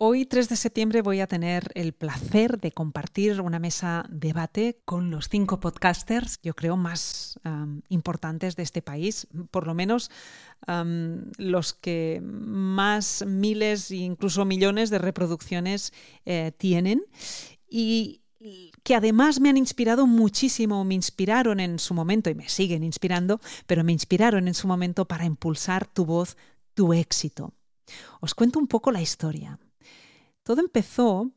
Hoy, 3 de septiembre, voy a tener el placer de compartir una mesa debate con los cinco podcasters, yo creo, más importantes de este país, por lo menos los que más miles e incluso millones de reproducciones eh, tienen. Y que además me han inspirado muchísimo, me inspiraron en su momento y me siguen inspirando, pero me inspiraron en su momento para impulsar tu voz, tu éxito. Os cuento un poco la historia. Todo empezó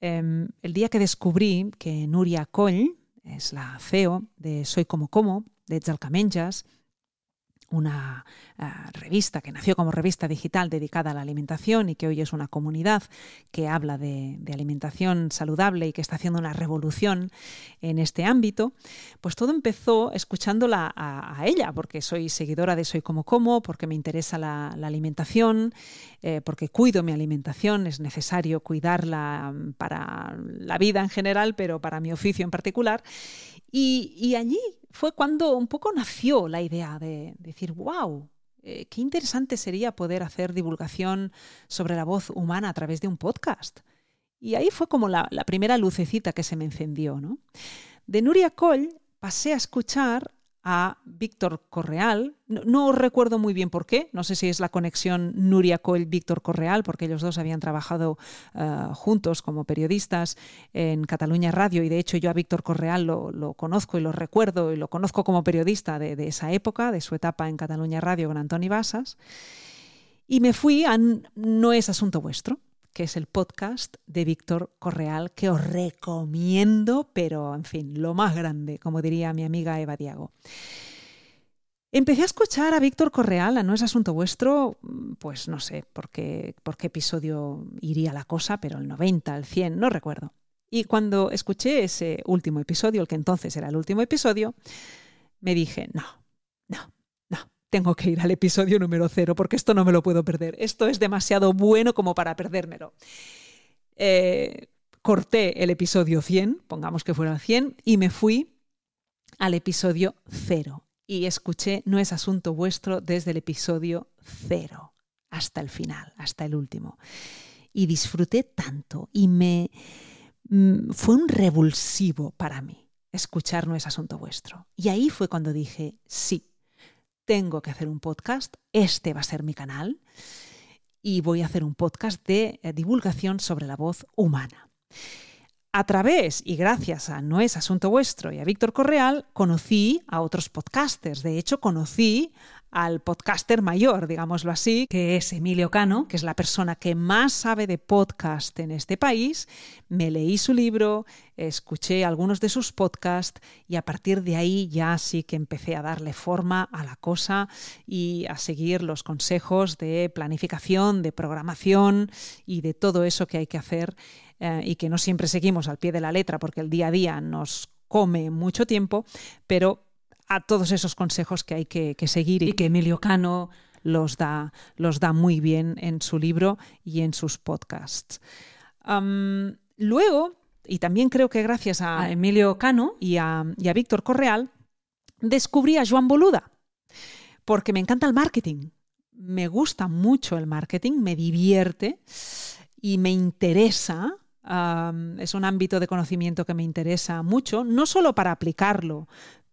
em, el día que descubrí que Nuria Coll es la CEO de Soy Como Como, de Jalcamenjas, una uh, revista que nació como revista digital dedicada a la alimentación y que hoy es una comunidad que habla de, alimentación saludable y que está haciendo una revolución en este ámbito, pues todo empezó escuchándola a, ella, porque soy seguidora de Soy Como Como, porque me interesa la, la alimentación, eh, porque cuido mi alimentación, es necesario cuidarla para la vida en general, pero para mi oficio en particular. Y, y allí fue cuando un poco nació la idea de, decir, wow, eh, qué interesante sería poder hacer divulgación sobre la voz humana a través de un podcast. Y ahí fue como la, la primera lucecita que se me encendió. ¿no? De Nuria Coll pasé a escuchar a Víctor Correal. No, no, recuerdo muy bien por qué, no sé si es la conexión Nuria Coll-Víctor Correal, porque ellos dos habían trabajado uh, juntos como periodistas en Cataluña Radio y de hecho yo a Víctor Correal lo, lo, conozco y lo recuerdo y lo conozco como periodista de, de, esa época, de su etapa en Cataluña Radio con Antoni Basas. Y me fui a No es asunto vuestro, que es el podcast de Víctor Correal, que os recomiendo, pero en fin, lo más grande, como diría mi amiga Eva Diago. Empecé a escuchar a Víctor Correal, a No es asunto vuestro, pues no sé por qué, por qué episodio iría la cosa, pero el 90, el 100, no recuerdo. Y cuando escuché ese último episodio, el que entonces era el último episodio, me dije, no, tengo que ir al episodio número cero porque esto no me lo puedo perder. Esto es demasiado bueno como para perdérmelo. Eh, corté el episodio 100, pongamos que fuera el 100, y me fui al episodio cero. Y escuché No es asunto vuestro desde el episodio cero hasta el final, hasta el último. Y disfruté tanto y me mm, fue un revulsivo para mí escuchar No es asunto vuestro. Y ahí fue cuando dije, sí, tengo que hacer un podcast, este va a ser mi canal y voy a hacer un podcast de eh, divulgación sobre la voz humana. A través y gracias a No es Asunto Vuestro y a Víctor Correal, conocí a otros podcasters. De hecho, conocí al podcaster mayor, digámoslo así, que es Emilio Cano, que es la persona que más sabe de podcast en este país. Me leí su libro, escuché algunos de sus podcasts y a partir de ahí ya sí que empecé a darle forma a la cosa y a seguir los consejos de planificación, de programación y de todo eso que hay que hacer eh, y que no siempre seguimos al pie de la letra porque el día a día nos come mucho tiempo, pero a todos esos consejos que hay que, que seguir y que Emilio Cano los da, los da muy bien en su libro y en sus podcasts. Um, luego, y también creo que gracias a, a Emilio Cano y a, y a Víctor Correal, descubrí a Joan Boluda, porque me encanta el marketing. Me gusta mucho el marketing, me divierte y me interesa Um, es un ámbito de conocimiento que me interesa mucho, no solo para aplicarlo,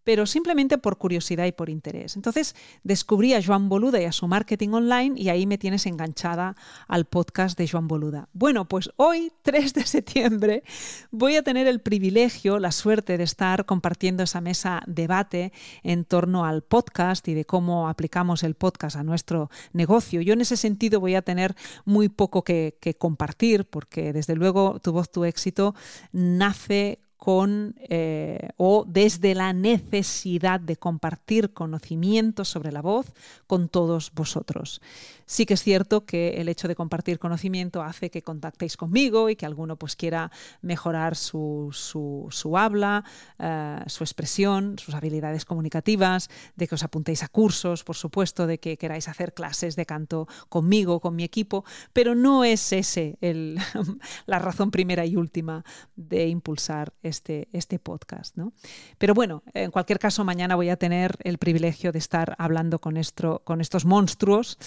pero simplemente por curiosidad y por interés. Entonces descubrí a Joan Boluda y a su marketing online y ahí me tienes enganchada al podcast de Joan Boluda. Bueno, pues hoy, 3 de septiembre, voy a tener el privilegio, la suerte de estar compartiendo esa mesa debate en torno al podcast y de cómo aplicamos el podcast a nuestro negocio. Yo en ese sentido voy a tener muy poco que, que compartir porque desde luego tu voz, tu éxito nace con eh, o desde la necesidad de compartir conocimientos sobre la voz con todos vosotros. Sí que es cierto que el hecho de compartir conocimiento hace que contactéis conmigo y que alguno pues quiera mejorar su, su, su habla, uh, su expresión, sus habilidades comunicativas, de que os apuntéis a cursos, por supuesto, de que queráis hacer clases de canto conmigo, con mi equipo, pero no es ese el, la razón primera y última de impulsar este, este podcast. ¿no? Pero bueno, en cualquier caso, mañana voy a tener el privilegio de estar hablando con, esto, con estos monstruos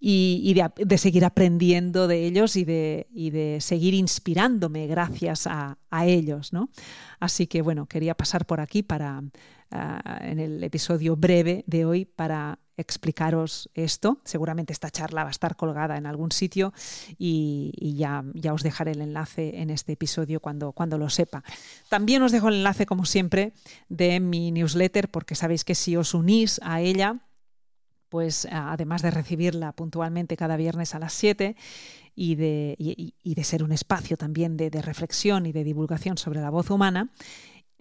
y, de, seguir aprendiendo de ellos y de, de seguir inspirándome gracias a, ellos. ¿no? Así que bueno, quería pasar por aquí para, ah, en el episodio breve de hoy para explicaros esto. Seguramente esta charla va a estar colgada en algún sitio y, ya, ya, os dejaré el enlace en este episodio cuando, cuando lo sepa. También os dejo el enlace, como siempre, de mi newsletter, porque sabéis que si os unís a ella, pues además de recibirla puntualmente cada viernes a las 7 y de, de ser un espacio también de, reflexión y de divulgación sobre la voz humana,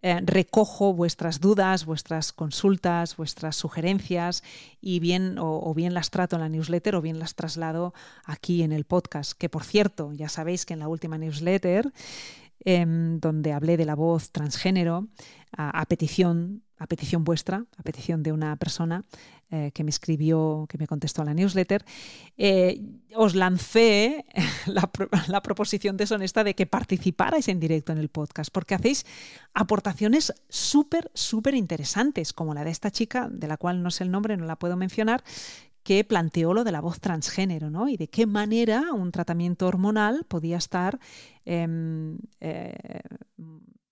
eh, recojo vuestras dudas, vuestras consultas, vuestras sugerencias y bien o, bien las trato en la newsletter o bien las traslado aquí en el podcast. Que por cierto, ya sabéis que en la última newsletter, em, donde hablé de la voz transgénero, a petición a petición vuestra, a petición de una persona eh, que me escribió, que me contestó a la newsletter, eh, os lancé la, proposición deshonesta de que participarais en directo en el podcast, porque hacéis aportaciones súper, súper interesantes, como la de esta chica, de la cual no sé el nombre, no la puedo mencionar, que planteó lo de la voz transgénero, ¿no? Y de qué manera un tratamiento hormonal podía estar em, eh,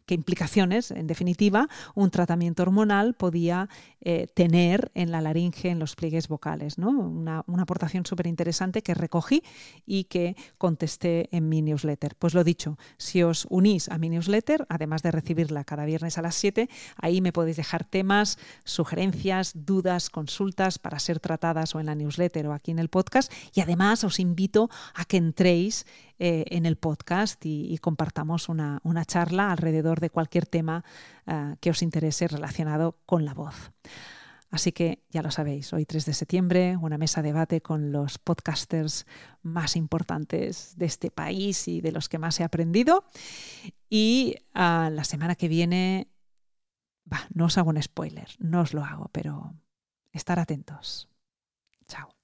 qué implicaciones, en definitiva, un tratamiento hormonal podía eh, tener en la laringe, en los pliegues vocales. ¿no? Una, aportación súper interesante que recogí y que contesté en mi newsletter. Pues lo dicho, si os unís a mi newsletter, además de recibirla cada viernes a las 7, ahí me podéis dejar temas, sugerencias, dudas, consultas para ser tratadas o en la newsletter o aquí en el podcast. Y además os invito a que entréis eh, en el podcast y, compartamos una, charla alrededor de cualquier tema eh, que os interese relacionado con la voz. Así que ya lo sabéis, hoy 3 de septiembre, una mesa de debate con los podcasters más importantes de este país y de los que más he aprendido. Y ah, la semana que viene, no os hago un spoiler, no os lo hago, pero estar atentos. Chao.